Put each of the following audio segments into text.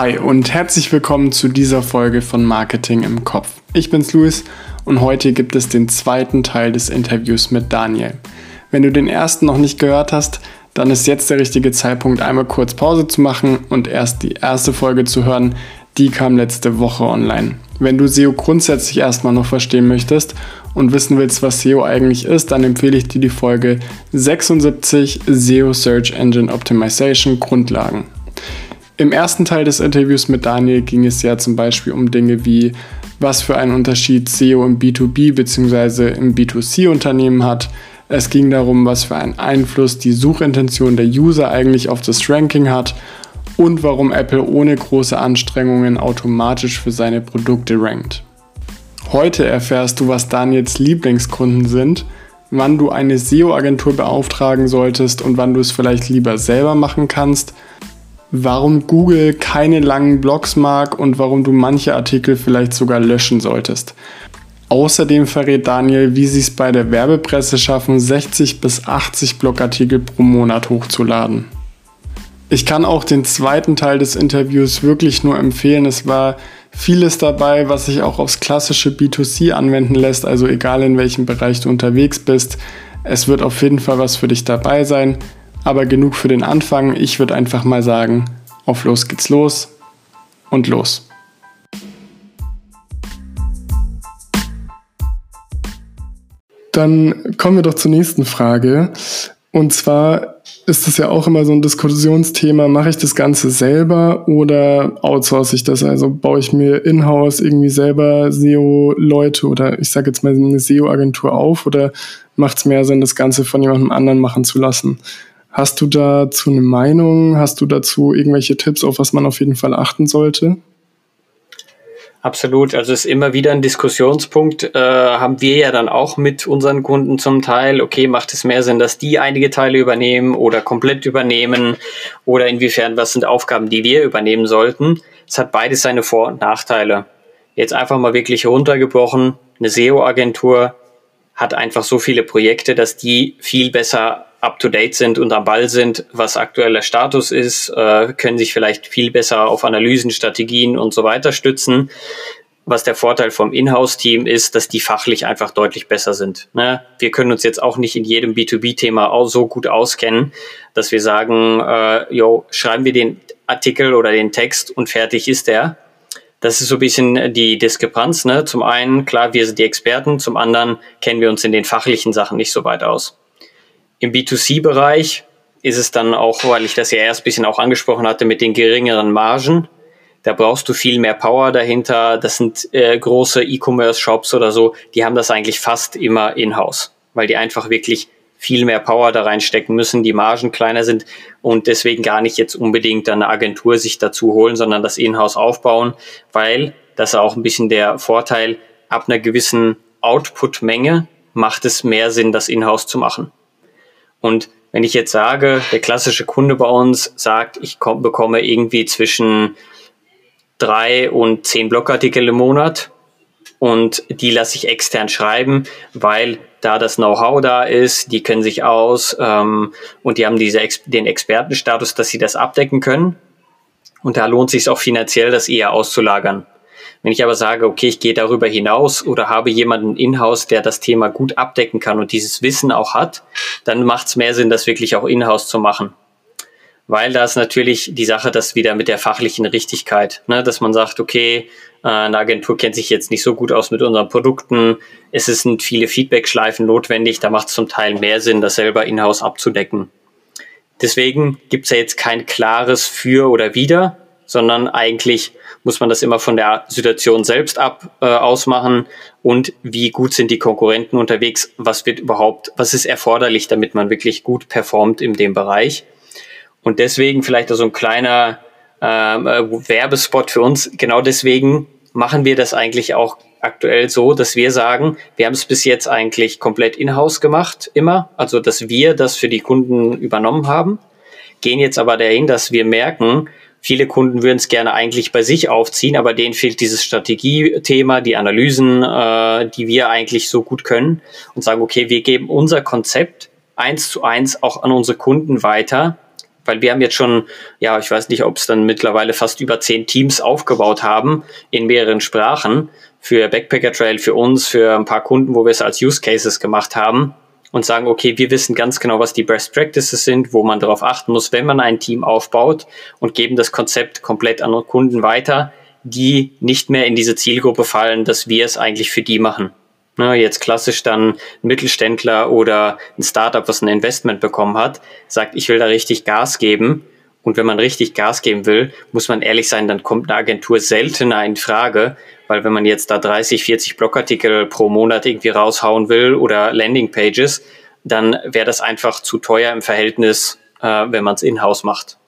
Hi und herzlich willkommen zu dieser Folge von Marketing im Kopf. Ich bin's Luis und heute gibt es den zweiten Teil des Interviews mit Daniel. Wenn du den ersten noch nicht gehört hast, dann ist jetzt der richtige Zeitpunkt, einmal kurz Pause zu machen und erst die erste Folge zu hören. Die kam letzte Woche online. Wenn du SEO grundsätzlich erstmal noch verstehen möchtest und wissen willst, was SEO eigentlich ist, dann empfehle ich dir die Folge 76 SEO Search Engine Optimization Grundlagen. Im ersten Teil des Interviews mit Daniel ging es ja zum Beispiel um Dinge wie, was für einen Unterschied SEO im B2B bzw. im B2C-Unternehmen hat. Es ging darum, was für einen Einfluss die Suchintention der User eigentlich auf das Ranking hat und warum Apple ohne große Anstrengungen automatisch für seine Produkte rankt. Heute erfährst du, was Daniels Lieblingskunden sind, wann du eine SEO-Agentur beauftragen solltest und wann du es vielleicht lieber selber machen kannst – warum Google keine langen Blogs mag und warum du manche Artikel vielleicht sogar löschen solltest. Außerdem verrät Daniel, wie sie es bei der Werbepresse schaffen, 60 bis 80 Blogartikel pro Monat hochzuladen. Ich kann auch den zweiten Teil des Interviews wirklich nur empfehlen. Es war vieles dabei, was sich auch aufs klassische B2C anwenden lässt, also egal in welchem Bereich du unterwegs bist. Es wird auf jeden Fall was für dich dabei sein. Aber genug für den Anfang. Ich würde einfach mal sagen, auf los geht's los und los. Dann kommen wir doch zur nächsten Frage. Und zwar ist es ja auch immer so ein Diskussionsthema, mache ich das Ganze selber oder outsource ich das? Also baue ich mir in-house irgendwie selber SEO-Leute oder ich sage jetzt mal eine SEO-Agentur auf oder macht es mehr Sinn, das Ganze von jemandem anderen machen zu lassen? Hast du dazu eine Meinung? Hast du dazu irgendwelche Tipps, auf was man auf jeden Fall achten sollte? Absolut. Also es ist immer wieder ein Diskussionspunkt. Äh, haben wir ja dann auch mit unseren Kunden zum Teil. Okay, macht es mehr Sinn, dass die einige Teile übernehmen oder komplett übernehmen? Oder inwiefern, was sind Aufgaben, die wir übernehmen sollten? Es hat beides seine Vor- und Nachteile. Jetzt einfach mal wirklich runtergebrochen. Eine SEO-Agentur hat einfach so viele Projekte, dass die viel besser up-to-date sind und am Ball sind, was aktueller Status ist, äh, können sich vielleicht viel besser auf Analysen, Strategien und so weiter stützen. Was der Vorteil vom Inhouse-Team ist, dass die fachlich einfach deutlich besser sind. Ne? Wir können uns jetzt auch nicht in jedem B2B-Thema so gut auskennen, dass wir sagen, äh, yo, schreiben wir den Artikel oder den Text und fertig ist der. Das ist so ein bisschen die Diskrepanz. Ne? Zum einen, klar, wir sind die Experten, zum anderen kennen wir uns in den fachlichen Sachen nicht so weit aus. Im B2C-Bereich ist es dann auch, weil ich das ja erst ein bisschen auch angesprochen hatte, mit den geringeren Margen. Da brauchst du viel mehr Power dahinter. Das sind äh, große E-Commerce-Shops oder so, die haben das eigentlich fast immer in-house, weil die einfach wirklich viel mehr Power da reinstecken müssen, die Margen kleiner sind und deswegen gar nicht jetzt unbedingt eine Agentur sich dazu holen, sondern das in-house aufbauen, weil das ist auch ein bisschen der Vorteil, ab einer gewissen Output-Menge macht es mehr Sinn, das in-house zu machen. Und wenn ich jetzt sage, der klassische Kunde bei uns sagt, ich komm, bekomme irgendwie zwischen drei und zehn Blogartikel im Monat und die lasse ich extern schreiben, weil da das Know-how da ist, die können sich aus ähm, und die haben diese den Expertenstatus, dass sie das abdecken können. Und da lohnt sich auch finanziell, das eher auszulagern. Wenn ich aber sage, okay, ich gehe darüber hinaus oder habe jemanden in-house, der das Thema gut abdecken kann und dieses Wissen auch hat, dann macht es mehr Sinn, das wirklich auch in-house zu machen. Weil da ist natürlich die Sache, das wieder mit der fachlichen Richtigkeit, ne, dass man sagt, okay, äh, eine Agentur kennt sich jetzt nicht so gut aus mit unseren Produkten, es sind viele Feedback-Schleifen notwendig, da macht es zum Teil mehr Sinn, das selber in-house abzudecken. Deswegen gibt es ja jetzt kein klares Für oder Wider, sondern eigentlich muss man das immer von der Situation selbst ab äh, ausmachen und wie gut sind die Konkurrenten unterwegs, was wird überhaupt, was ist erforderlich, damit man wirklich gut performt in dem Bereich. Und deswegen vielleicht so ein kleiner ähm, äh, Werbespot für uns. Genau deswegen machen wir das eigentlich auch aktuell so, dass wir sagen, wir haben es bis jetzt eigentlich komplett in-house gemacht, immer. Also, dass wir das für die Kunden übernommen haben. Gehen jetzt aber dahin, dass wir merken, Viele Kunden würden es gerne eigentlich bei sich aufziehen, aber denen fehlt dieses Strategiethema, die Analysen, äh, die wir eigentlich so gut können und sagen, okay, wir geben unser Konzept eins zu eins auch an unsere Kunden weiter, weil wir haben jetzt schon, ja, ich weiß nicht, ob es dann mittlerweile fast über zehn Teams aufgebaut haben in mehreren Sprachen für Backpacker Trail, für uns, für ein paar Kunden, wo wir es als Use Cases gemacht haben und sagen, okay, wir wissen ganz genau, was die Best Practices sind, wo man darauf achten muss, wenn man ein Team aufbaut und geben das Konzept komplett an Kunden weiter, die nicht mehr in diese Zielgruppe fallen, dass wir es eigentlich für die machen. Ne, jetzt klassisch dann ein Mittelständler oder ein Startup, was ein Investment bekommen hat, sagt, ich will da richtig Gas geben. Und wenn man richtig Gas geben will, muss man ehrlich sein, dann kommt eine Agentur seltener in Frage, weil wenn man jetzt da 30, 40 Blogartikel pro Monat irgendwie raushauen will oder Landingpages, dann wäre das einfach zu teuer im Verhältnis, äh, wenn man es in-house macht.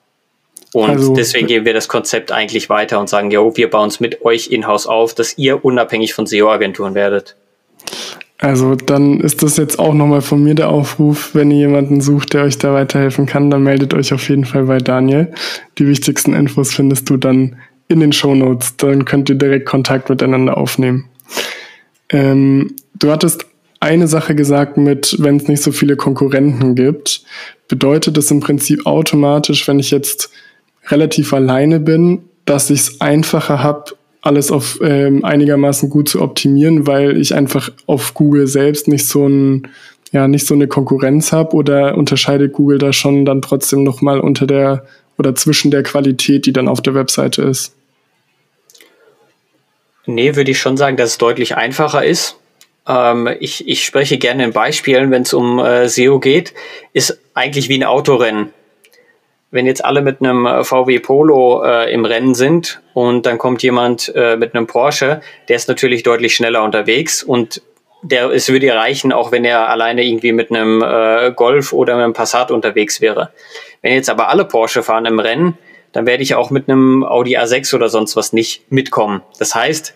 Und also, deswegen geben wir das Konzept eigentlich weiter und sagen, jo, wir bauen es mit euch in-house auf, dass ihr unabhängig von SEO-Agenturen werdet. Also dann ist das jetzt auch nochmal von mir der Aufruf, wenn ihr jemanden sucht, der euch da weiterhelfen kann, dann meldet euch auf jeden Fall bei Daniel. Die wichtigsten Infos findest du dann in den Show Notes. Dann könnt ihr direkt Kontakt miteinander aufnehmen. Ähm, du hattest eine Sache gesagt mit, wenn es nicht so viele Konkurrenten gibt, bedeutet das im Prinzip automatisch, wenn ich jetzt relativ alleine bin, dass ich es einfacher habe, alles auf ähm, einigermaßen gut zu optimieren, weil ich einfach auf Google selbst nicht so ein ja nicht so eine Konkurrenz habe oder unterscheidet Google da schon dann trotzdem noch mal unter der oder zwischen der Qualität, die dann auf der Webseite ist? Nee, würde ich schon sagen, dass es deutlich einfacher ist. Ähm, ich, ich spreche gerne in Beispielen, wenn es um äh, SEO geht, ist eigentlich wie ein Autorennen wenn jetzt alle mit einem äh, VW Polo äh, im Rennen sind und dann kommt jemand äh, mit einem Porsche, der ist natürlich deutlich schneller unterwegs und der es würde ja reichen, auch wenn er alleine irgendwie mit einem äh, Golf oder mit einem Passat unterwegs wäre. Wenn jetzt aber alle Porsche fahren im Rennen, dann werde ich auch mit einem Audi A6 oder sonst was nicht mitkommen. Das heißt,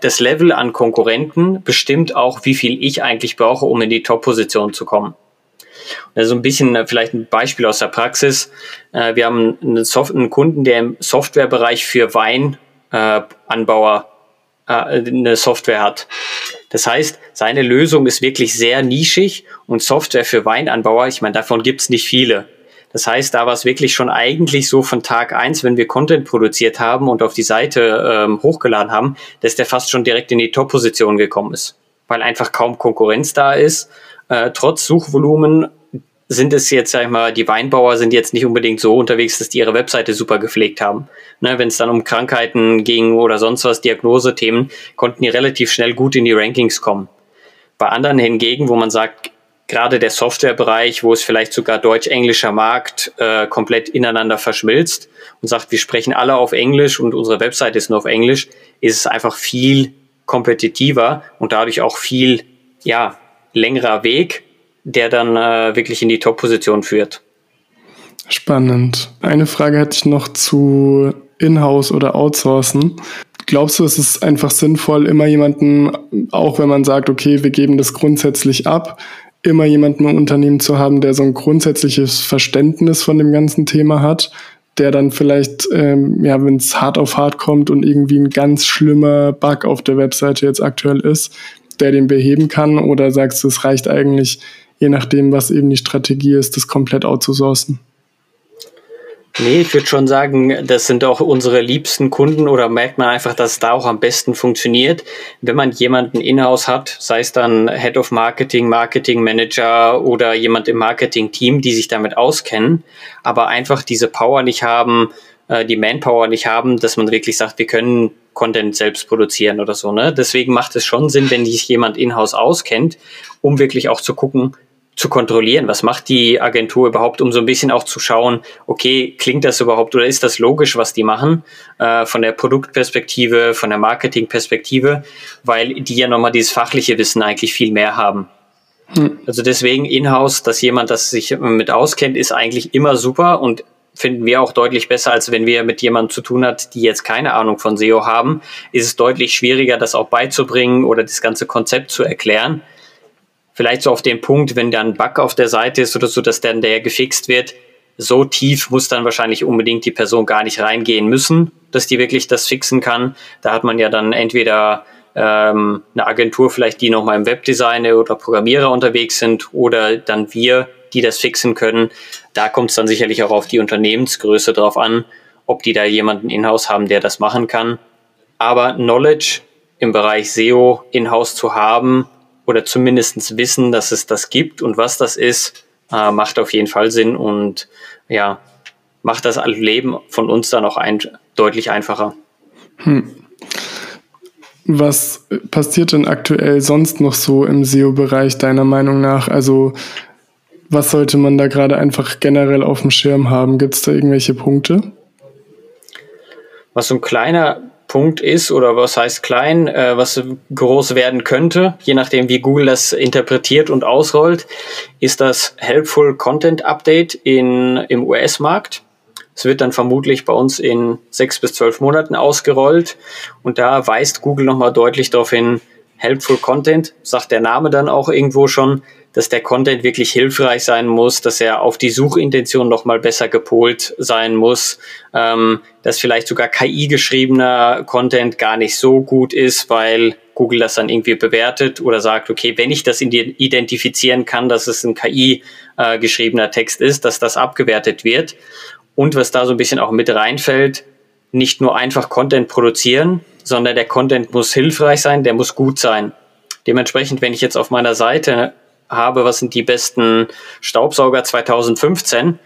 das Level an Konkurrenten bestimmt auch, wie viel ich eigentlich brauche, um in die Top-Position zu kommen. Also ein bisschen äh, vielleicht ein Beispiel aus der Praxis. Äh, wir haben einen, Soft einen Kunden, der im Softwarebereich für Weinanbauer äh, eine Software hat. Das heißt, seine Lösung ist wirklich sehr nischig und Software für Weinanbauer, ich meine, davon gibt es nicht viele. Das heißt, da war es wirklich schon eigentlich so von Tag eins, wenn wir Content produziert haben und auf die Seite ähm, hochgeladen haben, dass der fast schon direkt in die Top-Position gekommen ist, weil einfach kaum Konkurrenz da ist. Äh, trotz Suchvolumen sind es jetzt, sag ich mal, die Weinbauer sind jetzt nicht unbedingt so unterwegs, dass die ihre Webseite super gepflegt haben. Ne, Wenn es dann um Krankheiten ging oder sonst was, Diagnosethemen, konnten die relativ schnell gut in die Rankings kommen. Bei anderen hingegen, wo man sagt, gerade der Softwarebereich, wo es vielleicht sogar deutsch-englischer Markt äh, komplett ineinander verschmilzt und sagt, wir sprechen alle auf Englisch und unsere Webseite ist nur auf Englisch, ist es einfach viel kompetitiver und dadurch auch viel, ja, längerer Weg, der dann äh, wirklich in die Top-Position führt. Spannend. Eine Frage hätte ich noch zu Inhouse oder Outsourcen. Glaubst du, es ist einfach sinnvoll, immer jemanden, auch wenn man sagt, okay, wir geben das grundsätzlich ab, immer jemanden im Unternehmen zu haben, der so ein grundsätzliches Verständnis von dem ganzen Thema hat, der dann vielleicht, ähm, ja, wenn es hart auf hart kommt und irgendwie ein ganz schlimmer Bug auf der Webseite jetzt aktuell ist, der den beheben kann? Oder sagst du, es reicht eigentlich, je nachdem, was eben die Strategie ist, das komplett outzusourcen? Nee, ich würde schon sagen, das sind auch unsere liebsten Kunden oder merkt man einfach, dass es da auch am besten funktioniert, wenn man jemanden in-house hat, sei es dann Head of Marketing, Marketing Manager oder jemand im Marketing-Team, die sich damit auskennen, aber einfach diese Power nicht haben, äh, die Manpower nicht haben, dass man wirklich sagt, wir können Content selbst produzieren oder so. Ne? Deswegen macht es schon Sinn, wenn sich jemand in-house auskennt, um wirklich auch zu gucken, zu kontrollieren, was macht die Agentur überhaupt, um so ein bisschen auch zu schauen, okay, klingt das überhaupt oder ist das logisch, was die machen, äh, von der Produktperspektive, von der Marketingperspektive, weil die ja nochmal dieses fachliche Wissen eigentlich viel mehr haben. Hm. Also deswegen in-house, dass jemand, das sich mit auskennt, ist eigentlich immer super und finden wir auch deutlich besser, als wenn wir mit jemandem zu tun hat, die jetzt keine Ahnung von SEO haben, ist es deutlich schwieriger, das auch beizubringen oder das ganze Konzept zu erklären. Vielleicht so auf den Punkt, wenn da ein Bug auf der Seite ist oder so, dass dann der gefixt wird, so tief muss dann wahrscheinlich unbedingt die Person gar nicht reingehen müssen, dass die wirklich das fixen kann. Da hat man ja dann entweder ähm, eine Agentur vielleicht, die nochmal im Webdesign oder Programmierer unterwegs sind oder dann wir, die das fixen können. Da kommt es dann sicherlich auch auf die Unternehmensgröße drauf an, ob die da jemanden in-house haben, der das machen kann. Aber Knowledge im Bereich SEO in-house zu haben oder zumindest wissen, dass es das gibt und was das ist, äh, macht auf jeden Fall Sinn und ja, macht das Leben von uns dann auch ein, deutlich einfacher. Hm. Was passiert denn aktuell sonst noch so im SEO-Bereich deiner Meinung nach? Also was sollte man da gerade einfach generell auf dem Schirm haben? Gibt es da irgendwelche Punkte? Was so ein kleiner Punkt ist oder was heißt klein, äh, was groß werden könnte, je nachdem wie Google das interpretiert und ausrollt, ist das Helpful Content Update in, im US-Markt. Es wird dann vermutlich bei uns in sechs bis zwölf Monaten ausgerollt und da weist Google nochmal deutlich darauf hin, Helpful Content, sagt der Name dann auch irgendwo schon, dass der Content wirklich hilfreich sein muss, dass er auf die Suchintention nochmal besser gepolt sein muss, ähm, dass vielleicht sogar KI-geschriebener Content gar nicht so gut ist, weil Google das dann irgendwie bewertet oder sagt, okay, wenn ich das identifizieren kann, dass es ein KI-geschriebener äh, Text ist, dass das abgewertet wird. Und was da so ein bisschen auch mit reinfällt, nicht nur einfach Content produzieren, sondern der Content muss hilfreich sein, der muss gut sein. Dementsprechend, wenn ich jetzt auf meiner Seite habe, was sind die besten Staubsauger 2015,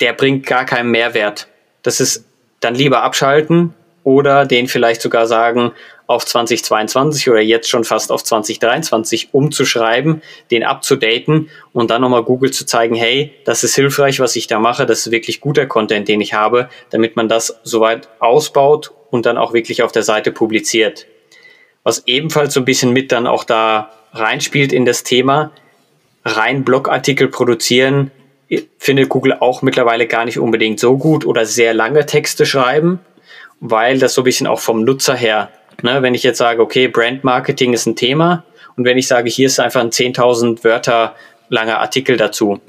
der bringt gar keinen Mehrwert. Das ist dann lieber abschalten oder den vielleicht sogar sagen, auf 2022 oder jetzt schon fast auf 2023 umzuschreiben, den abzudaten und dann nochmal Google zu zeigen, hey, das ist hilfreich, was ich da mache, das ist wirklich guter Content, den ich habe, damit man das soweit ausbaut und dann auch wirklich auf der Seite publiziert. Was ebenfalls so ein bisschen mit dann auch da reinspielt in das Thema, rein Blogartikel produzieren, findet Google auch mittlerweile gar nicht unbedingt so gut oder sehr lange Texte schreiben, weil das so ein bisschen auch vom Nutzer her, ne, wenn ich jetzt sage, okay, Brand Marketing ist ein Thema und wenn ich sage, hier ist einfach ein 10.000 Wörter langer Artikel dazu,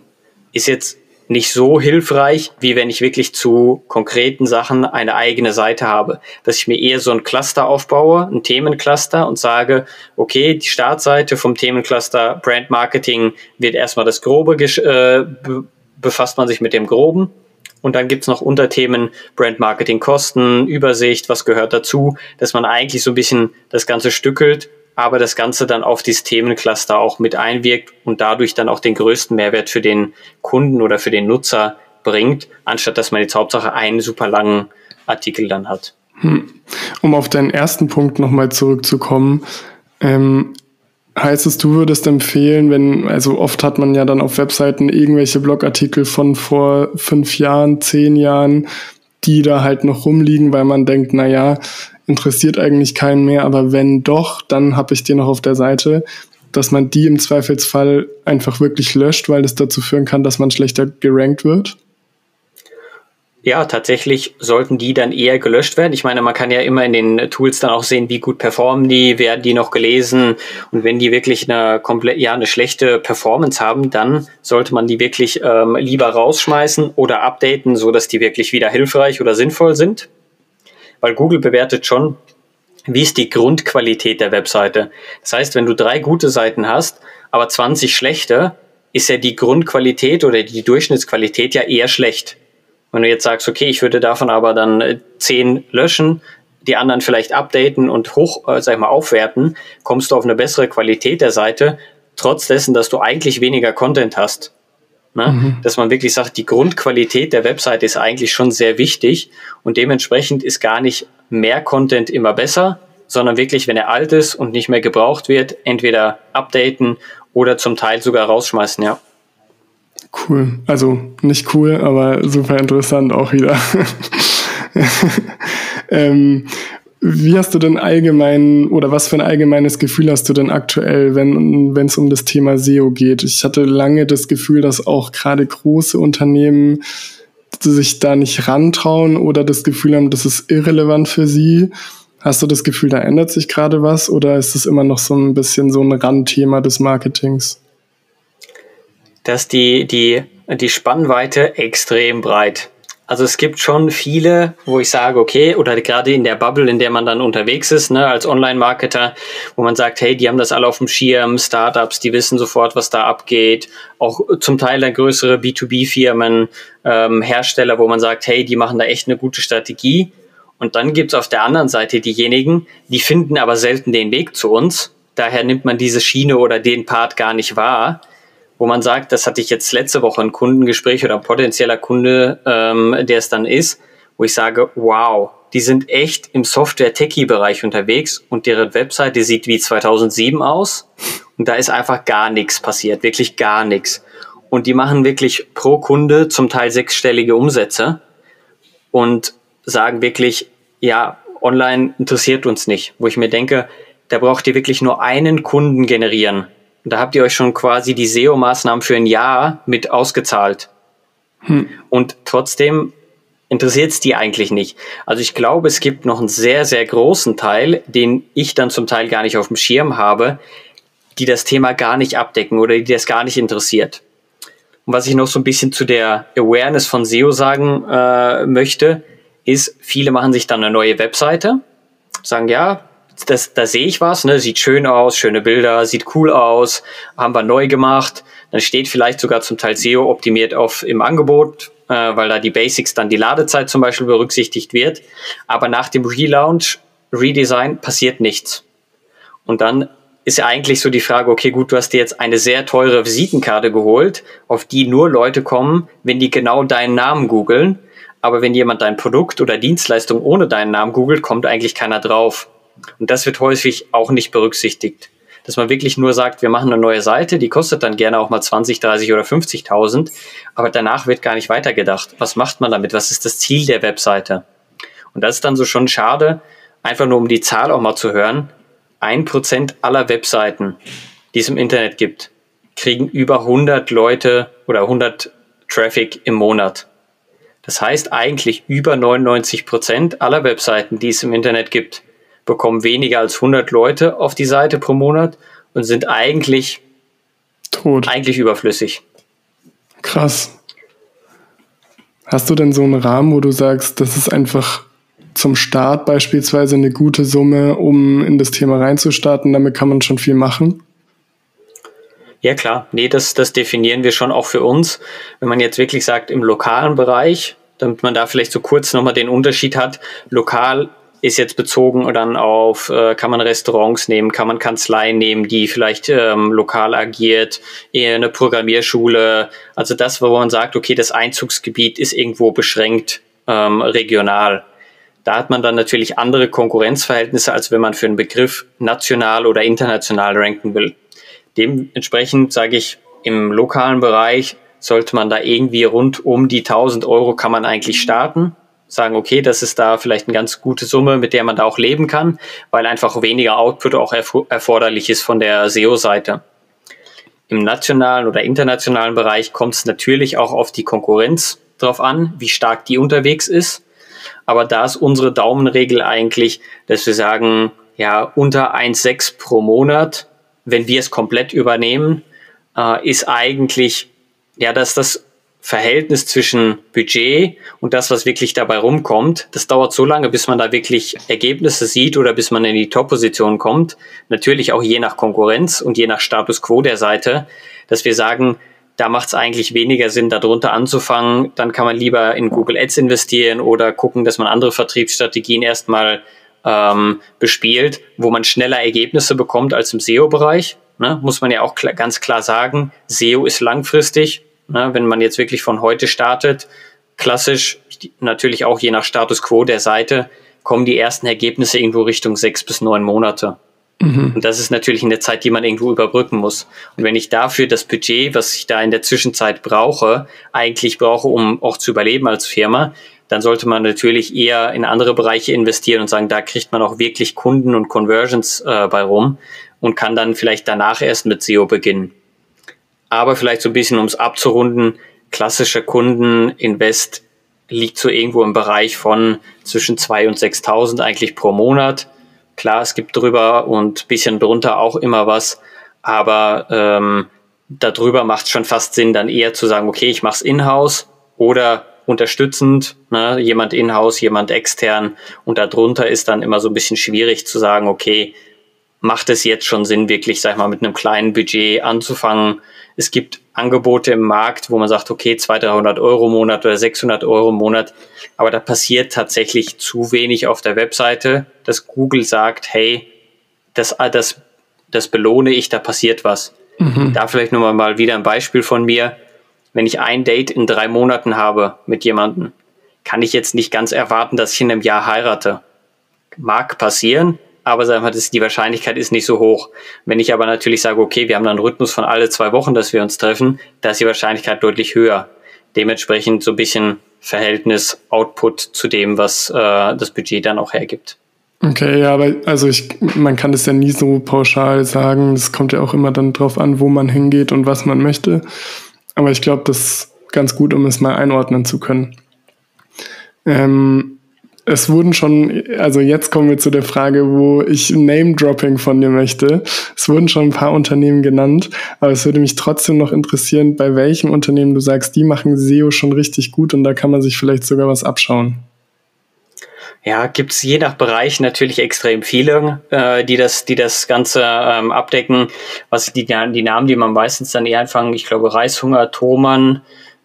ist jetzt nicht so hilfreich, wie wenn ich wirklich zu konkreten Sachen eine eigene Seite habe. Dass ich mir eher so ein Cluster aufbaue, ein Themencluster und sage, okay, die Startseite vom Themencluster Brand Marketing wird erstmal das Grobe, äh, befasst man sich mit dem Groben. Und dann gibt's noch Unterthemen Brand Marketing Kosten, Übersicht, was gehört dazu, dass man eigentlich so ein bisschen das Ganze stückelt aber das Ganze dann auf dieses Themencluster auch mit einwirkt und dadurch dann auch den größten Mehrwert für den Kunden oder für den Nutzer bringt, anstatt dass man jetzt Hauptsache einen super langen Artikel dann hat. Hm. Um auf deinen ersten Punkt nochmal zurückzukommen, ähm, heißt es, du würdest empfehlen, wenn, also oft hat man ja dann auf Webseiten irgendwelche Blogartikel von vor fünf Jahren, zehn Jahren, die da halt noch rumliegen, weil man denkt, na ja, interessiert eigentlich keinen mehr, aber wenn doch, dann habe ich die noch auf der Seite, dass man die im Zweifelsfall einfach wirklich löscht, weil es dazu führen kann, dass man schlechter gerankt wird? Ja, tatsächlich sollten die dann eher gelöscht werden. Ich meine, man kann ja immer in den Tools dann auch sehen, wie gut performen die, werden die noch gelesen. Und wenn die wirklich eine komplett, ja, eine schlechte Performance haben, dann sollte man die wirklich ähm, lieber rausschmeißen oder updaten, so dass die wirklich wieder hilfreich oder sinnvoll sind weil Google bewertet schon, wie ist die Grundqualität der Webseite. Das heißt, wenn du drei gute Seiten hast, aber 20 schlechte, ist ja die Grundqualität oder die Durchschnittsqualität ja eher schlecht. Wenn du jetzt sagst, okay, ich würde davon aber dann äh, zehn löschen, die anderen vielleicht updaten und hoch, äh, sag ich mal, aufwerten, kommst du auf eine bessere Qualität der Seite, trotz dessen, dass du eigentlich weniger Content hast. Ne? Mhm. Dass man wirklich sagt, die Grundqualität der Website ist eigentlich schon sehr wichtig und dementsprechend ist gar nicht mehr Content immer besser, sondern wirklich, wenn er alt ist und nicht mehr gebraucht wird, entweder updaten oder zum Teil sogar rausschmeißen, ja. Cool. Also nicht cool, aber super interessant auch wieder. ähm, wie hast du denn allgemein oder was für ein allgemeines Gefühl hast du denn aktuell, wenn es um das Thema SEO geht? Ich hatte lange das Gefühl, dass auch gerade große Unternehmen sich da nicht rantrauen oder das Gefühl haben, das ist irrelevant für sie. Hast du das Gefühl, da ändert sich gerade was oder ist es immer noch so ein bisschen so ein Randthema des Marketings? Dass die, die, die Spannweite extrem breit Also es gibt schon viele, wo ich sage, okay, oder gerade in der Bubble, in der man dann unterwegs ist, ne, als Online-Marketer, wo man sagt, hey, die haben das alle auf dem Schirm, Startups, die wissen sofort, was da abgeht, auch zum Teil dann größere B2B-Firmen, ähm, Hersteller, wo man sagt, hey, die machen da echt eine gute Strategie. Und dann gibt's auf der anderen Seite diejenigen, die finden aber selten den Weg zu uns. Daher nimmt man diese Schiene oder den Part gar nicht wahr wo man sagt, das hatte ich jetzt letzte Woche ein Kundengespräch oder ein potenzieller Kunde, ähm, der es dann ist, wo ich sage, wow, die sind echt im Software-Techie-Bereich unterwegs und deren Webseite sieht wie 2007 aus und da ist einfach gar nichts passiert, wirklich gar nichts. Und die machen wirklich pro Kunde zum Teil sechsstellige Umsätze und sagen wirklich, ja, online interessiert uns nicht, wo ich mir denke, da braucht ihr wirklich nur einen Kunden generieren da habt ihr euch schon quasi die SEO-Maßnahmen für ein Jahr mit ausgezahlt. Hm. Und trotzdem interessiert es die eigentlich nicht. Also ich glaube, es gibt noch einen sehr, sehr großen Teil, den ich dann zum Teil gar nicht auf dem Schirm habe, die das Thema gar nicht abdecken oder die das gar nicht interessiert. Und was ich noch so ein bisschen zu der Awareness von SEO sagen äh, möchte, ist, viele machen sich dann eine neue Webseite, sagen, ja, das, da sehe ich was, ne? sieht schön aus, schöne Bilder, sieht cool aus, haben wir neu gemacht. Dann steht vielleicht sogar zum Teil SEO optimiert auf im Angebot, äh, weil da die Basics dann die Ladezeit zum Beispiel berücksichtigt wird. Aber nach dem Relaunch, Redesign passiert nichts. Und dann ist ja eigentlich so die Frage, okay, gut, du hast dir jetzt eine sehr teure Visitenkarte geholt, auf die nur Leute kommen, wenn die genau deinen Namen googeln. Aber wenn jemand dein Produkt oder Dienstleistung ohne deinen Namen googelt, kommt eigentlich keiner drauf. Und das wird häufig auch nicht berücksichtigt. Dass man wirklich nur sagt, wir machen eine neue Seite, die kostet dann gerne auch mal 20, 30 oder 50.000, aber danach wird gar nicht weitergedacht. Was macht man damit? Was ist das Ziel der Webseite? Und das ist dann so schon schade, einfach nur um die Zahl auch mal zu hören. Ein Prozent aller Webseiten, die es im Internet gibt, kriegen über 100 Leute oder 100 Traffic im Monat. Das heißt eigentlich über 99 Prozent aller Webseiten, die es im Internet gibt, bekommen weniger als 100 Leute auf die Seite pro Monat und sind eigentlich tot. Eigentlich überflüssig. Krass. Hast du denn so einen Rahmen, wo du sagst, das ist einfach zum Start beispielsweise eine gute Summe, um in das Thema reinzustarten? Damit kann man schon viel machen. Ja, klar. Nee, das, das definieren wir schon auch für uns. Wenn man jetzt wirklich sagt, im lokalen Bereich, damit man da vielleicht so kurz nochmal den Unterschied hat. Lokal ist jetzt bezogen dann auf, äh, kann man Restaurants nehmen, kann man Kanzleien nehmen, die vielleicht ähm, lokal agiert, eher eine Programmierschule, also das, wo man sagt, okay, das Einzugsgebiet ist irgendwo beschränkt ähm, regional. Da hat man dann natürlich andere Konkurrenzverhältnisse, als wenn man für einen Begriff national oder international ranken will. Dementsprechend sage ich, im lokalen Bereich sollte man da irgendwie rund um die 1000 Euro kann man eigentlich starten sagen, okay, das ist da vielleicht eine ganz gute Summe, mit der man da auch leben kann, weil einfach weniger Output auch erforderlich ist von der SEO-Seite. Im nationalen oder internationalen Bereich kommt es natürlich auch auf die Konkurrenz drauf an, wie stark die unterwegs ist. Aber da ist unsere Daumenregel eigentlich, dass wir sagen, ja, unter 1,6 pro Monat, wenn wir es komplett übernehmen, äh, ist eigentlich, ja, dass das Verhältnis zwischen Budget und das, was wirklich dabei rumkommt, das dauert so lange, bis man da wirklich Ergebnisse sieht oder bis man in die Top-Position kommt. Natürlich auch je nach Konkurrenz und je nach Status quo der Seite, dass wir sagen, da macht es eigentlich weniger Sinn, darunter anzufangen. Dann kann man lieber in Google Ads investieren oder gucken, dass man andere Vertriebsstrategien erstmal ähm, bespielt, wo man schneller Ergebnisse bekommt als im SEO-Bereich. Ne? Muss man ja auch klar, ganz klar sagen, SEO ist langfristig Ne, wenn man jetzt wirklich von heute startet, klassisch, natürlich auch je nach Status quo der Seite, kommen die ersten Ergebnisse irgendwo Richtung sechs bis neun Monate. Mhm. Und das ist natürlich eine Zeit, die man irgendwo überbrücken muss. Und wenn ich dafür das Budget, was ich da in der Zwischenzeit brauche, eigentlich brauche, um auch zu überleben als Firma, dann sollte man natürlich eher in andere Bereiche investieren und sagen, da kriegt man auch wirklich Kunden und Conversions äh, bei rum und kann dann vielleicht danach erst mit SEO beginnen. Aber vielleicht so ein bisschen, um es abzurunden, klassischer Kundeninvest liegt so irgendwo im Bereich von zwischen 2.000 und 6.000 eigentlich pro Monat. Klar, es gibt drüber und bisschen drunter auch immer was, aber ähm, darüber macht es schon fast Sinn, dann eher zu sagen, okay, ich mache es in-house oder unterstützend, ne? jemand in-house, jemand extern und darunter ist dann immer so ein bisschen schwierig zu sagen, okay, macht es jetzt schon Sinn, wirklich, sag ich mal, mit einem kleinen Budget anzufangen. Es gibt Angebote im Markt, wo man sagt, okay, 200, 300 Euro im Monat oder 600 Euro im Monat, aber da passiert tatsächlich zu wenig auf der Webseite, dass Google sagt, hey, das, das, das belohne ich, da passiert was. Mhm. Da vielleicht nur mal wieder ein Beispiel von mir. Wenn ich ein Date in drei Monaten habe mit jemandem, kann ich jetzt nicht ganz erwarten, dass ich in einem Jahr heirate. Mag passieren, aber sagen wir, die Wahrscheinlichkeit ist nicht so hoch. Wenn ich aber natürlich sage, okay, wir haben dann einen Rhythmus von alle zwei Wochen, dass wir uns treffen, da ist die Wahrscheinlichkeit deutlich höher. Dementsprechend so ein bisschen Verhältnis Output zu dem, was äh, das Budget dann auch hergibt. Okay, ja, aber also ich, man kann das ja nie so pauschal sagen. Es kommt ja auch immer dann drauf an, wo man hingeht und was man möchte. Aber ich glaube, das ist ganz gut, um es mal einordnen zu können. Ähm, es wurden schon, also jetzt kommen wir zu der Frage, wo ich Name-Dropping von dir möchte. Es wurden schon ein paar Unternehmen genannt, aber es würde mich trotzdem noch interessieren, bei welchem Unternehmen du sagst, die machen SEO schon richtig gut und da kann man sich vielleicht sogar was abschauen. Ja, gibt's je nach Bereich natürlich extrem viele, äh, die das, die das Ganze ähm, abdecken. Was die, die Namen, die man meistens dann eher anfangen, ich glaube Reishunger, Thomann,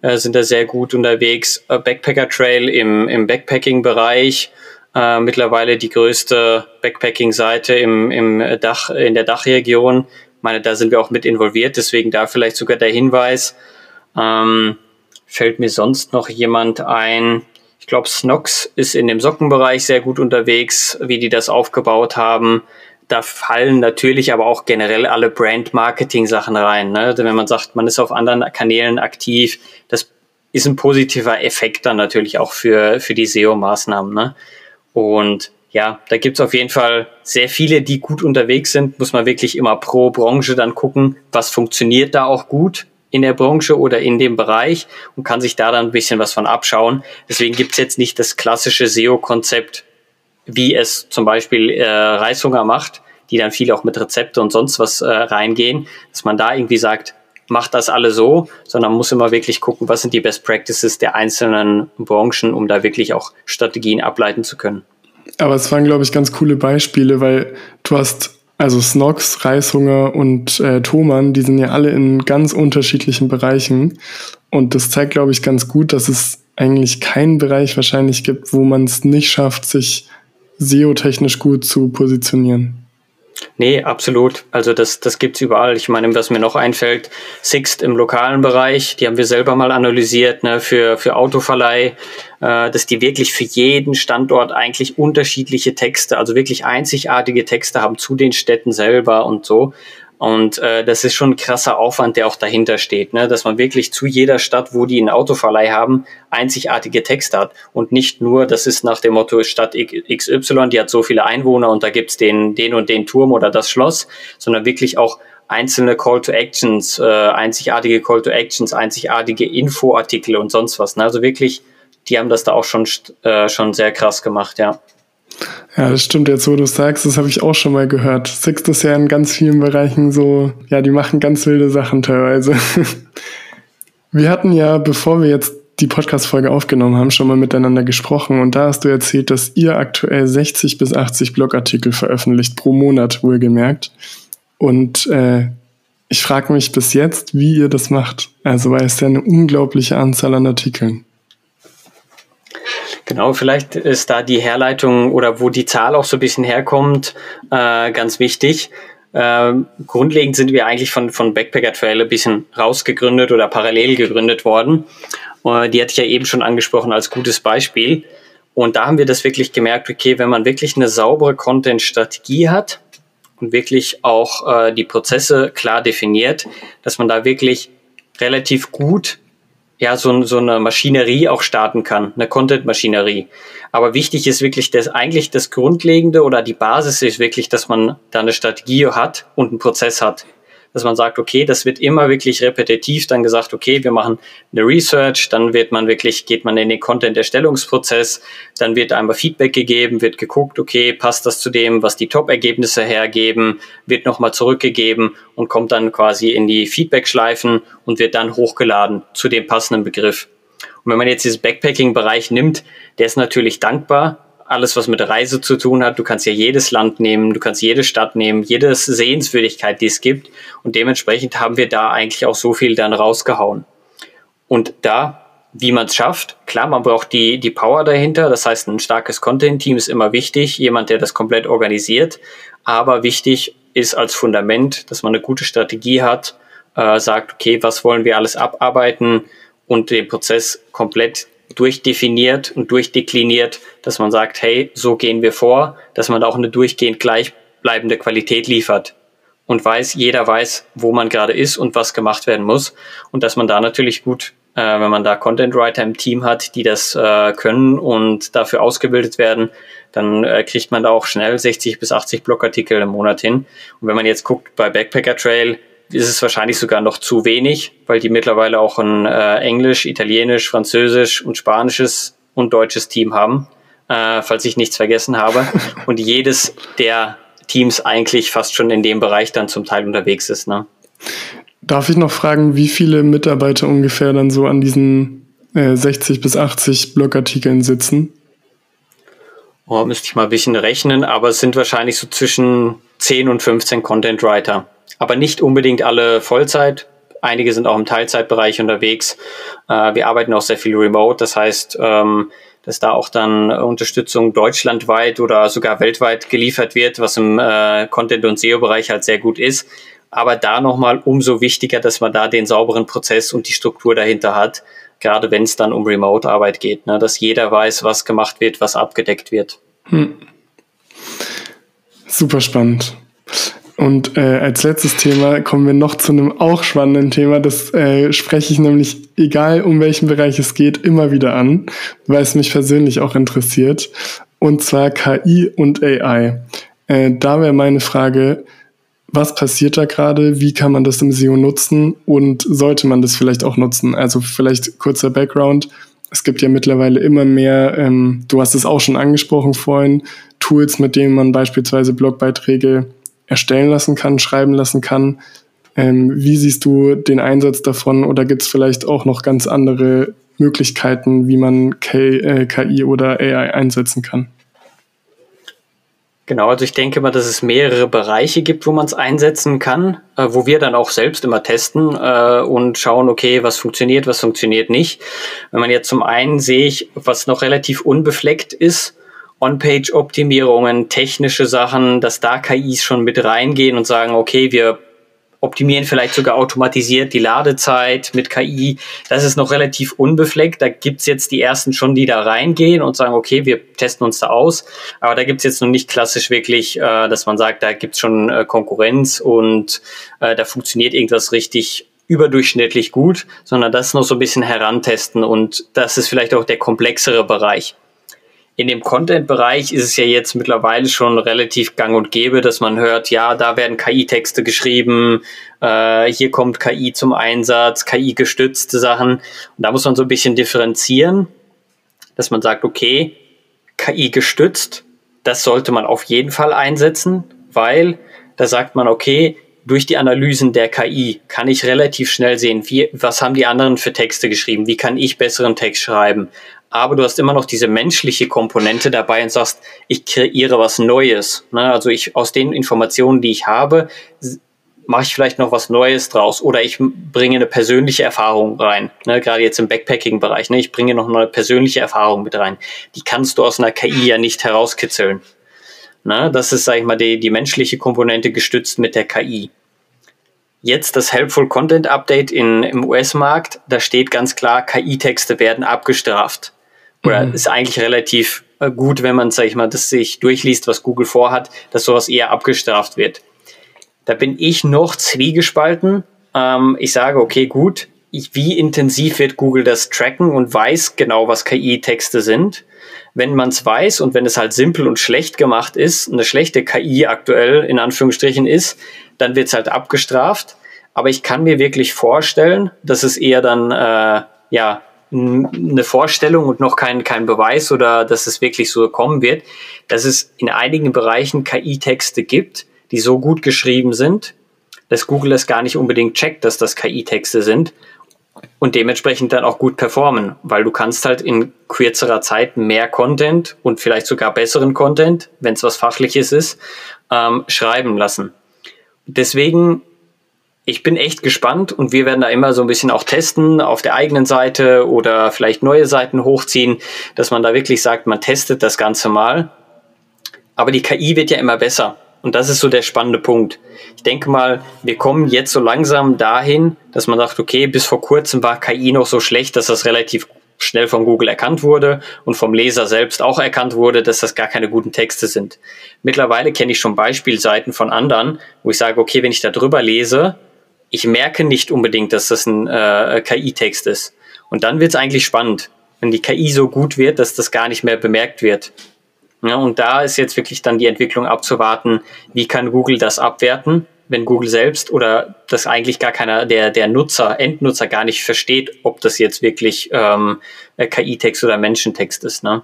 äh, sind da sehr gut unterwegs. Äh, Backpacker Trail im, im Backpacking-Bereich, äh, mittlerweile die größte Backpacking-Seite im, im Dach, in der Dachregion. Ich meine, da sind wir auch mit involviert, deswegen da vielleicht sogar der Hinweis. Ähm, fällt mir sonst noch jemand ein? Ich glaube, Snox ist in dem Sockenbereich sehr gut unterwegs, wie die das aufgebaut haben da fallen natürlich aber auch generell alle Brand-Marketing-Sachen rein. Ne? Wenn man sagt, man ist auf anderen Kanälen aktiv, das ist ein positiver Effekt dann natürlich auch für, für die SEO-Maßnahmen. Ne? Und ja, da gibt's auf jeden Fall sehr viele, die gut unterwegs sind. Muss man wirklich immer pro Branche dann gucken, was funktioniert da auch gut in der Branche oder in dem Bereich und kann sich da dann ein bisschen was von abschauen. Deswegen gibt's jetzt nicht das klassische SEO-Konzept, wie es zum Beispiel äh, Reishunger macht, die dann viel auch mit Rezepte und sonst was äh, reingehen, dass man da irgendwie sagt, macht das alle so, sondern muss immer wirklich gucken, was sind die Best Practices der einzelnen Branchen, um da wirklich auch Strategien ableiten zu können. Aber es waren, glaube ich, ganz coole Beispiele, weil du hast also Snox, Reishunger und äh, Thomann, die sind ja alle in ganz unterschiedlichen Bereichen. Und das zeigt, glaube ich, ganz gut, dass es eigentlich keinen Bereich wahrscheinlich gibt, wo man es nicht schafft, sich SEO-technisch gut zu positionieren. Nee, absolut. Also das, das gibt's überall. Ich meine, was mir noch einfällt, Sixt im lokalen Bereich, die haben wir selber mal analysiert, ne, für, für Autoverleih, äh, dass die wirklich für jeden Standort eigentlich unterschiedliche Texte, also wirklich einzigartige Texte haben zu den Städten selber und so. Und äh, das ist schon ein krasser Aufwand, der auch dahinter steht, ne? dass man wirklich zu jeder Stadt, wo die einen Autoverleih haben, einzigartige Texte hat. Und nicht nur, das ist nach dem Motto Stadt XY, die hat so viele Einwohner und da gibt's den, den und den Turm oder das Schloss, sondern wirklich auch einzelne Call to Actions, äh, einzigartige Call to Actions, einzigartige Infoartikel und sonst was. Ne? Also wirklich, die haben das da auch schon, äh, schon sehr krass gemacht, ja. Ja, das stimmt jetzt, wo du sagst, das habe ich auch schon mal gehört. Sixt ist ja in ganz vielen Bereichen so, ja, die machen ganz wilde Sachen teilweise. Wir hatten ja, bevor wir jetzt die Podcast-Folge aufgenommen haben, schon mal miteinander gesprochen und da hast du erzählt, dass ihr aktuell 60 bis 80 Blogartikel veröffentlicht, pro Monat wohlgemerkt. Und äh, ich frage mich bis jetzt, wie ihr das macht. Also, weil es ja eine unglaubliche Anzahl an Artikeln. Genau, vielleicht ist da die Herleitung oder wo die Zahl auch so ein bisschen herkommt, äh, ganz wichtig. Äh, grundlegend sind wir eigentlich von, von Backpacker Trail ein bisschen rausgegründet oder parallel gegründet worden. Äh, die hatte ich ja eben schon angesprochen als gutes Beispiel. Und da haben wir das wirklich gemerkt, okay, wenn man wirklich eine saubere Content-Strategie hat und wirklich auch äh, die Prozesse klar definiert, dass man da wirklich relativ gut ja, so, so eine Maschinerie auch starten kann, eine Content-Maschinerie. Aber wichtig ist wirklich, dass eigentlich das Grundlegende oder die Basis ist wirklich, dass man da eine Strategie hat und einen Prozess hat dass man sagt, okay, das wird immer wirklich repetitiv dann gesagt, okay, wir machen eine Research, dann wird man wirklich, geht man in den Content-Erstellungsprozess, dann wird einmal Feedback gegeben, wird geguckt, okay, passt das zu dem, was die Top-Ergebnisse hergeben, wird nochmal zurückgegeben und kommt dann quasi in die Feedback-Schleifen und wird dann hochgeladen zu dem passenden Begriff. Und wenn man jetzt diesen Backpacking-Bereich nimmt, der ist natürlich dankbar. Alles, was mit Reise zu tun hat, du kannst ja jedes Land nehmen, du kannst jede Stadt nehmen, jede Sehenswürdigkeit, die es gibt. Und dementsprechend haben wir da eigentlich auch so viel dann rausgehauen. Und da wie man es schafft. Klar, man braucht die, die Power dahinter. Das heißt, ein starkes Content-Team ist immer wichtig. Jemand, der das komplett organisiert. Aber wichtig ist als Fundament, dass man eine gute Strategie hat, äh, sagt, okay, was wollen wir alles abarbeiten und den Prozess komplett durchdefiniert und durchdekliniert, dass man sagt, hey, so gehen wir vor, dass man auch eine durchgehend gleichbleibende Qualität liefert und weiß, jeder weiß, wo man gerade ist und was gemacht werden muss und dass man da natürlich gut äh, wenn man da Content Writer im Team hat, die das äh, können und dafür ausgebildet werden, dann äh, kriegt man da auch schnell 60 bis 80 Blogartikel im Monat hin. Und wenn man jetzt guckt bei Backpacker Trail, ist es wahrscheinlich sogar noch zu wenig, weil die mittlerweile auch ein äh, Englisch, Italienisch, Französisch und Spanisches und deutsches Team haben, äh, falls ich nichts vergessen habe. Und jedes der Teams eigentlich fast schon in dem Bereich dann zum Teil unterwegs ist. Ne? Darf ich noch fragen, wie viele Mitarbeiter ungefähr dann so an diesen äh, 60 bis 80 Blogartikeln sitzen? Oh, müsste ich mal ein bisschen rechnen, aber es sind wahrscheinlich so zwischen 10 und 15 Content Writer. Aber nicht unbedingt alle Vollzeit. Einige sind auch im Teilzeitbereich unterwegs. Äh, wir arbeiten auch sehr viel remote. Das heißt, ähm, dass da auch dann Unterstützung deutschlandweit oder sogar weltweit geliefert wird, was im äh, Content- und SEO-Bereich halt sehr gut ist. Aber da nochmal umso wichtiger, dass man da den sauberen Prozess und die Struktur dahinter hat, gerade wenn es dann um Remote-Arbeit geht, ne? dass jeder weiß, was gemacht wird, was abgedeckt wird. Hm. Super spannend. Und äh, als letztes Thema kommen wir noch zu einem auch spannenden Thema. Das äh, spreche ich nämlich, egal um welchen Bereich es geht, immer wieder an, weil es mich persönlich auch interessiert. Und zwar KI und AI. Äh, da wäre meine Frage, was passiert da gerade, wie kann man das im SEO nutzen und sollte man das vielleicht auch nutzen? Also vielleicht kurzer Background. Es gibt ja mittlerweile immer mehr, ähm, du hast es auch schon angesprochen vorhin, Tools, mit denen man beispielsweise Blogbeiträge erstellen lassen kann, schreiben lassen kann. Ähm, wie siehst du den Einsatz davon oder gibt es vielleicht auch noch ganz andere Möglichkeiten, wie man K, äh, KI oder AI einsetzen kann? Genau, also ich denke mal, dass es mehrere Bereiche gibt, wo man es einsetzen kann, äh, wo wir dann auch selbst immer testen äh, und schauen, okay, was funktioniert, was funktioniert nicht. Wenn man jetzt zum einen sehe ich, was noch relativ unbefleckt ist, On-Page-Optimierungen, technische Sachen, dass da KIs schon mit reingehen und sagen, okay, wir optimieren vielleicht sogar automatisiert die Ladezeit mit KI. Das ist noch relativ unbefleckt. Da gibt's jetzt die ersten schon, die da reingehen und sagen, okay, wir testen uns da aus. Aber da gibt's jetzt noch nicht klassisch wirklich, äh, dass man sagt, da gibt's schon äh, Konkurrenz und äh, da funktioniert irgendwas richtig überdurchschnittlich gut, sondern das noch so ein bisschen herantesten und das ist vielleicht auch der komplexere Bereich in dem Content-Bereich ist es ja jetzt mittlerweile schon relativ gang und gäbe, dass man hört, ja, da werden KI-Texte geschrieben, äh, hier kommt KI zum Einsatz, KI-gestützte Sachen. Und da muss man so ein bisschen differenzieren, dass man sagt, okay, KI gestützt, das sollte man auf jeden Fall einsetzen, weil da sagt man, okay, durch die Analysen der KI kann ich relativ schnell sehen, wie, was haben die anderen für Texte geschrieben, wie kann ich besseren Text schreiben, aber du hast immer noch diese menschliche Komponente dabei und sagst, ich kreiere was Neues. Ne? Also ich aus den Informationen, die ich habe, mache ich vielleicht noch was Neues draus oder ich bringe eine persönliche Erfahrung rein. Ne? Gerade jetzt im Backpacking-Bereich. Ne? Ich bringe noch eine persönliche Erfahrung mit rein. Die kannst du aus einer KI ja nicht herauskitzeln. Ne? Das ist, sag ich mal, die, die menschliche Komponente gestützt mit der KI. Jetzt das Helpful Content Update in, im US-Markt, da steht ganz klar, KI-Texte werden abgestraft. Oder mhm. ist eigentlich relativ äh, gut, wenn man, sag ich mal, das sich durchliest, was Google vorhat, dass sowas eher abgestraft wird. Da bin ich noch zwiegespalten. Ähm, ich sage, okay, gut, ich, wie intensiv wird Google das tracken und weiß genau, was KI-Texte sind. Wenn man es weiß und wenn es halt simpel und schlecht gemacht ist, eine schlechte KI aktuell in Anführungsstrichen ist, dann wird es halt abgestraft. Aber ich kann mir wirklich vorstellen, dass es eher dann äh, ja eine Vorstellung und noch kein, kein Beweis oder dass es wirklich so kommen wird, dass es in einigen Bereichen KI-Texte gibt, die so gut geschrieben sind, dass Google es gar nicht unbedingt checkt, dass das KI-Texte sind und dementsprechend dann auch gut performen, weil du kannst halt in kürzerer Zeit mehr Content und vielleicht sogar besseren Content, wenn es was Fachliches ist, ähm, schreiben lassen. Deswegen, ich bin echt gespannt und wir werden da immer so ein bisschen auch testen auf der eigenen Seite oder vielleicht neue Seiten hochziehen, dass man da wirklich sagt, man testet das Ganze mal. Aber die KI wird ja immer besser. Und das ist so der spannende Punkt. Ich denke mal, wir kommen jetzt so langsam dahin, dass man sagt, okay, bis vor kurzem war KI noch so schlecht, dass das relativ schnell von Google erkannt wurde und vom Leser selbst auch erkannt wurde, dass das gar keine guten Texte sind. Mittlerweile kenne ich schon Beispielseiten von anderen, wo ich sage, okay, wenn ich da drüber lese, ich merke nicht unbedingt, dass das ein äh, KI-Text ist. Und dann wird es eigentlich spannend, wenn die KI so gut wird, dass das gar nicht mehr bemerkt wird. Ja, und da ist jetzt wirklich dann die Entwicklung abzuwarten, wie kann Google das abwerten, wenn Google selbst oder das eigentlich gar keiner, der, der Nutzer, Endnutzer gar nicht versteht, ob das jetzt wirklich ähm, KI-Text oder Menschentext ist. Ne?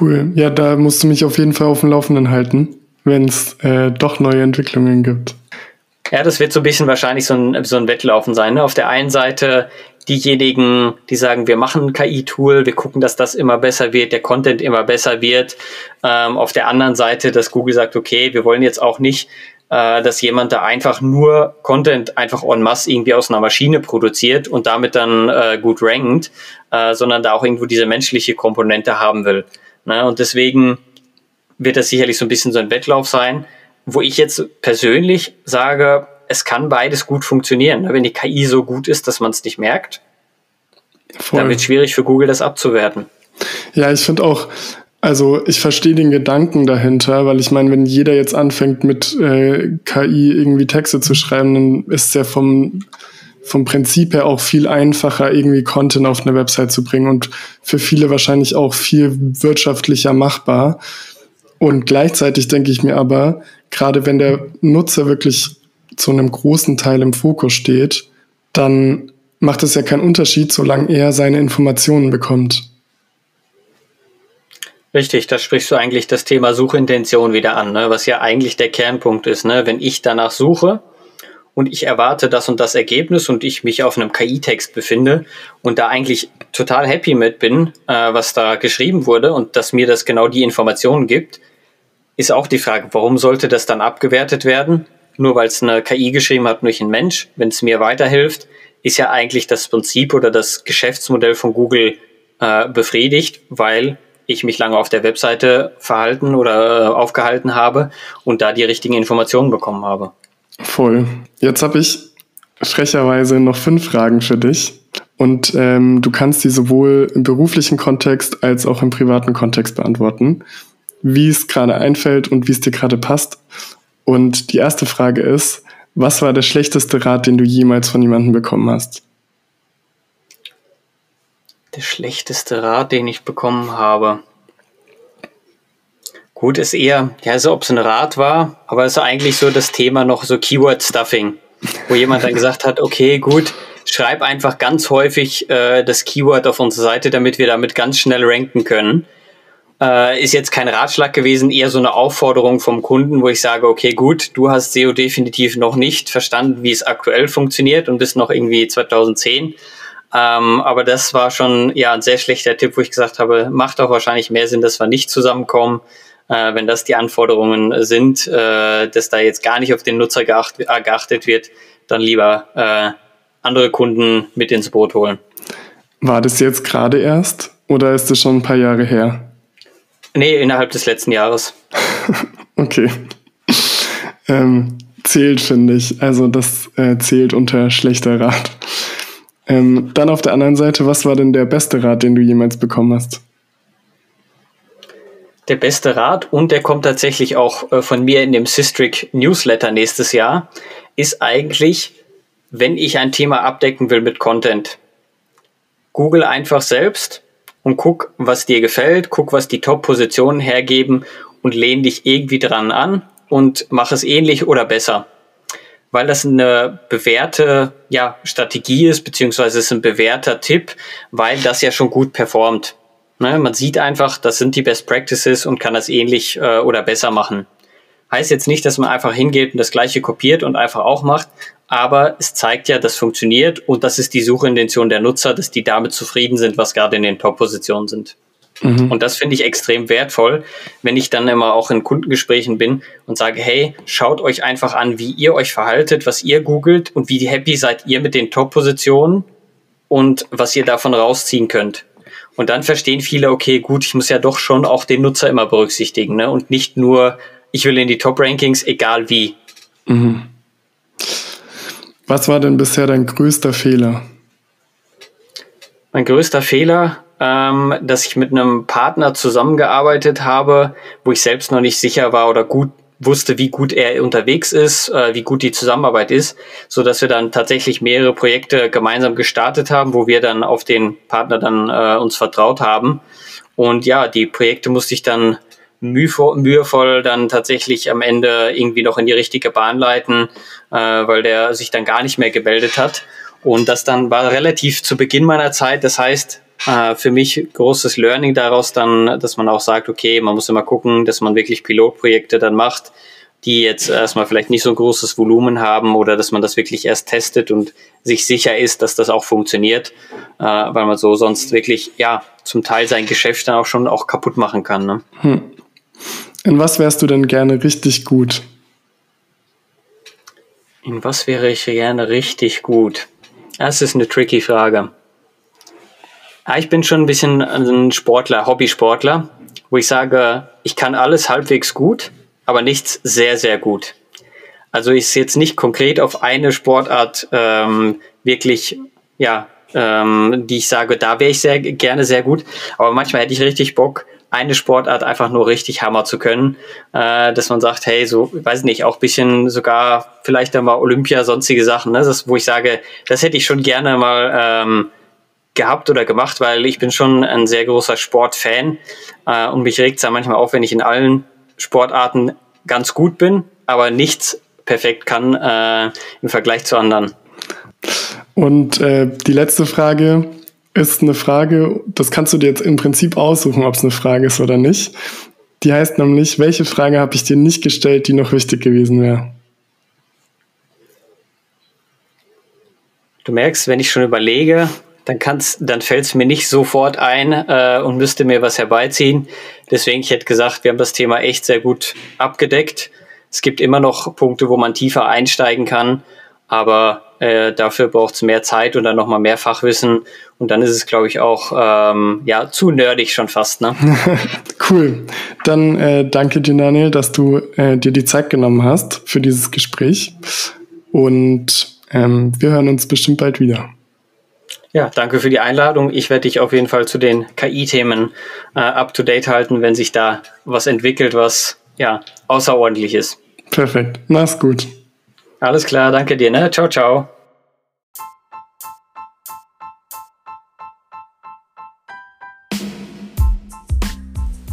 Cool. Ja, da musst du mich auf jeden Fall auf dem Laufenden halten, wenn es äh, doch neue Entwicklungen gibt. Ja, das wird so ein bisschen wahrscheinlich so ein, so ein Wettlaufen sein. Ne? Auf der einen Seite diejenigen, die sagen, wir machen ein KI-Tool, wir gucken, dass das immer besser wird, der Content immer besser wird. Ähm, auf der anderen Seite, dass Google sagt, okay, wir wollen jetzt auch nicht, äh, dass jemand da einfach nur Content einfach en masse irgendwie aus einer Maschine produziert und damit dann äh, gut rankt, äh, sondern da auch irgendwo diese menschliche Komponente haben will. Ne? Und deswegen wird das sicherlich so ein bisschen so ein Wettlauf sein, wo ich jetzt persönlich sage, es kann beides gut funktionieren. Ne? Wenn die KI so gut ist, dass man es nicht merkt, Voll. dann wird es schwierig für Google, das abzuwerten. Ja, ich finde auch, also ich verstehe den Gedanken dahinter, weil ich meine, wenn jeder jetzt anfängt mit äh, KI irgendwie Texte zu schreiben, dann ist es ja vom, vom Prinzip her auch viel einfacher, irgendwie Content auf eine Website zu bringen und für viele wahrscheinlich auch viel wirtschaftlicher machbar. Und gleichzeitig denke ich mir aber, gerade wenn der Nutzer wirklich zu einem großen Teil im Fokus steht, dann macht es ja keinen Unterschied, solange er seine Informationen bekommt. Richtig, da sprichst du eigentlich das Thema Suchintention wieder an, ne? was ja eigentlich der Kernpunkt ist. Ne? Wenn ich danach suche und ich erwarte das und das Ergebnis und ich mich auf einem KI-Text befinde und da eigentlich total happy mit bin, äh, was da geschrieben wurde und dass mir das genau die Informationen gibt, ist auch die Frage, warum sollte das dann abgewertet werden? Nur weil es eine KI geschrieben hat, nicht ein Mensch, wenn es mir weiterhilft, ist ja eigentlich das Prinzip oder das Geschäftsmodell von Google äh, befriedigt, weil ich mich lange auf der Webseite verhalten oder äh, aufgehalten habe und da die richtigen Informationen bekommen habe. Voll. Jetzt habe ich frecherweise noch fünf Fragen für dich. Und ähm, du kannst die sowohl im beruflichen Kontext als auch im privaten Kontext beantworten, wie es gerade einfällt und wie es dir gerade passt. Und die erste Frage ist, was war der schlechteste Rat, den du jemals von jemandem bekommen hast? Der schlechteste Rat, den ich bekommen habe. Gut, ist eher, ja, so ob es ein Rat war, aber es ist eigentlich so das Thema noch so Keyword Stuffing, wo jemand dann gesagt hat, okay, gut, schreib einfach ganz häufig äh, das Keyword auf unsere Seite, damit wir damit ganz schnell ranken können. Äh, ist jetzt kein Ratschlag gewesen, eher so eine Aufforderung vom Kunden, wo ich sage, okay, gut, du hast SEO definitiv noch nicht verstanden, wie es aktuell funktioniert und bist noch irgendwie 2010. Ähm, aber das war schon ja ein sehr schlechter Tipp, wo ich gesagt habe, macht doch wahrscheinlich mehr Sinn, dass wir nicht zusammenkommen, äh, wenn das die Anforderungen sind, äh, dass da jetzt gar nicht auf den Nutzer geacht, äh, geachtet wird, dann lieber äh, andere Kunden mit ins Boot holen. War das jetzt gerade erst oder ist das schon ein paar Jahre her? Nee, innerhalb des letzten Jahres. okay. Ähm, zählt, finde ich. Also das äh, zählt unter schlechter Rat. Ähm, dann auf der anderen Seite, was war denn der beste Rat, den du jemals bekommen hast? Der beste Rat, und der kommt tatsächlich auch äh, von mir in dem Systric Newsletter nächstes Jahr, ist eigentlich, wenn ich ein Thema abdecken will mit Content, Google einfach selbst und guck, was dir gefällt, guck, was die Top-Positionen hergeben und lehn dich irgendwie dran an und mach es ähnlich oder besser. Weil das eine bewährte ja, Strategie ist, beziehungsweise ist ein bewährter Tipp, weil das ja schon gut performt. Ne? Man sieht einfach, das sind die Best Practices und kann das ähnlich äh, oder besser machen. Heißt jetzt nicht, dass man einfach hingeht und das gleiche kopiert und einfach auch macht, aber es zeigt ja, das funktioniert und das ist die Suchintention der Nutzer, dass die damit zufrieden sind, was gerade in den Top-Positionen sind. Mhm. Und das finde ich extrem wertvoll, wenn ich dann immer auch in Kundengesprächen bin und sage, hey, schaut euch einfach an, wie ihr euch verhaltet, was ihr googelt und wie happy seid ihr mit den Top-Positionen und was ihr davon rausziehen könnt. Und dann verstehen viele, okay, gut, ich muss ja doch schon auch den Nutzer immer berücksichtigen ne? und nicht nur, ich will in die Top-Rankings, egal wie. Mhm. Was war denn bisher dein größter Fehler? Mein größter Fehler, ähm, dass ich mit einem Partner zusammengearbeitet habe, wo ich selbst noch nicht sicher war oder gut wusste, wie gut er unterwegs ist, äh, wie gut die Zusammenarbeit ist, so dass wir dann tatsächlich mehrere Projekte gemeinsam gestartet haben, wo wir dann auf den Partner dann äh, uns vertraut haben. Und ja, die Projekte musste ich dann mühevoll, dann tatsächlich am Ende irgendwie noch in die richtige Bahn leiten, äh, weil der sich dann gar nicht mehr gemeldet hat. Und das dann war relativ zu Beginn meiner Zeit. Das heißt, äh, für mich großes Learning daraus dann, dass man auch sagt, okay, man muss immer gucken, dass man wirklich Pilotprojekte dann macht, die jetzt erstmal vielleicht nicht so ein großes Volumen haben oder dass man das wirklich erst testet und sich sicher ist, dass das auch funktioniert, äh, weil man so sonst wirklich, ja, zum Teil sein Geschäft dann auch schon auch kaputt machen kann. Ne? Hm. In was wärst du denn gerne richtig gut? In was wäre ich gerne richtig gut? Das ist eine tricky Frage. Ja, ich bin schon ein bisschen ein Sportler, Hobbysportler, wo ich sage, ich kann alles halbwegs gut, aber nichts sehr, sehr gut. Also ist jetzt nicht konkret auf eine Sportart ähm, wirklich, ja, ähm, die ich sage, da wäre ich sehr gerne sehr gut. Aber manchmal hätte ich richtig Bock, eine Sportart einfach nur richtig Hammer zu können, äh, dass man sagt, hey, so, weiß nicht, auch bisschen sogar vielleicht einmal Olympia, sonstige Sachen, ne? das, wo ich sage, das hätte ich schon gerne mal ähm, gehabt oder gemacht, weil ich bin schon ein sehr großer Sportfan äh, und mich regt es ja manchmal auf, wenn ich in allen Sportarten ganz gut bin, aber nichts perfekt kann äh, im Vergleich zu anderen. Und äh, die letzte Frage ist eine Frage, das kannst du dir jetzt im Prinzip aussuchen, ob es eine Frage ist oder nicht. Die heißt nämlich, welche Frage habe ich dir nicht gestellt, die noch wichtig gewesen wäre? Du merkst, wenn ich schon überlege, dann dann fällt es mir nicht sofort ein äh, und müsste mir was herbeiziehen. Deswegen, ich hätte gesagt, wir haben das Thema echt sehr gut abgedeckt. Es gibt immer noch Punkte, wo man tiefer einsteigen kann, aber äh, dafür braucht es mehr Zeit und dann nochmal mehr Fachwissen. Und dann ist es, glaube ich, auch ähm, ja, zu nerdig schon fast. Ne? cool. Dann äh, danke dir, Daniel, dass du äh, dir die Zeit genommen hast für dieses Gespräch. Und ähm, wir hören uns bestimmt bald wieder. Ja, danke für die Einladung. Ich werde dich auf jeden Fall zu den KI-Themen äh, up-to-date halten, wenn sich da was entwickelt, was ja außerordentlich ist. Perfekt. Mach's gut. Alles klar, danke dir. Ne? Ciao, ciao.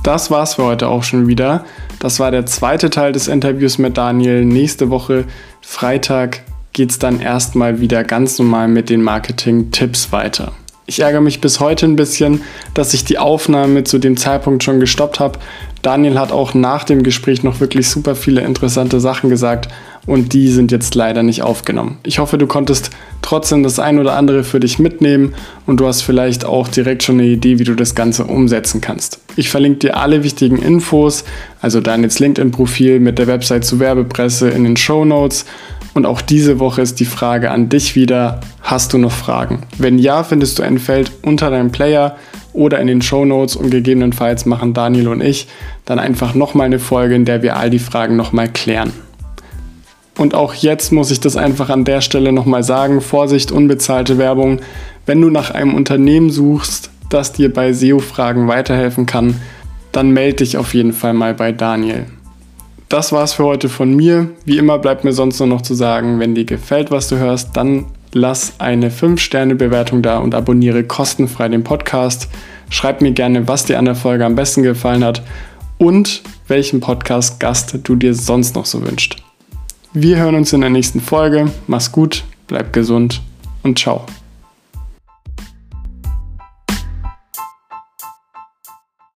Das war's für heute auch schon wieder. Das war der zweite Teil des Interviews mit Daniel. Nächste Woche, Freitag, geht es dann erstmal wieder ganz normal mit den Marketing-Tipps weiter. Ich ärgere mich bis heute ein bisschen, dass ich die Aufnahme zu dem Zeitpunkt schon gestoppt habe. Daniel hat auch nach dem Gespräch noch wirklich super viele interessante Sachen gesagt und die sind jetzt leider nicht aufgenommen. Ich hoffe, du konntest trotzdem das ein oder andere für dich mitnehmen und du hast vielleicht auch direkt schon eine Idee, wie du das Ganze umsetzen kannst. Ich verlinke dir alle wichtigen Infos, also Daniels LinkedIn-Profil mit der Website zu Werbepresse in den Show Notes und auch diese Woche ist die Frage an dich wieder, hast du noch Fragen? Wenn ja, findest du ein Feld unter deinem Player oder in den Show Notes und gegebenenfalls machen Daniel und ich dann einfach nochmal eine Folge, in der wir all die Fragen nochmal klären. Und auch jetzt muss ich das einfach an der Stelle nochmal sagen, Vorsicht, unbezahlte Werbung. Wenn du nach einem Unternehmen suchst, das dir bei SEO-Fragen weiterhelfen kann, dann melde dich auf jeden Fall mal bei Daniel. Das war's für heute von mir. Wie immer bleibt mir sonst nur noch zu sagen, wenn dir gefällt, was du hörst, dann lass eine 5-Sterne-Bewertung da und abonniere kostenfrei den Podcast. Schreib mir gerne, was dir an der Folge am besten gefallen hat und welchen Podcast-Gast du dir sonst noch so wünscht. Wir hören uns in der nächsten Folge. Mach's gut, bleib gesund und ciao.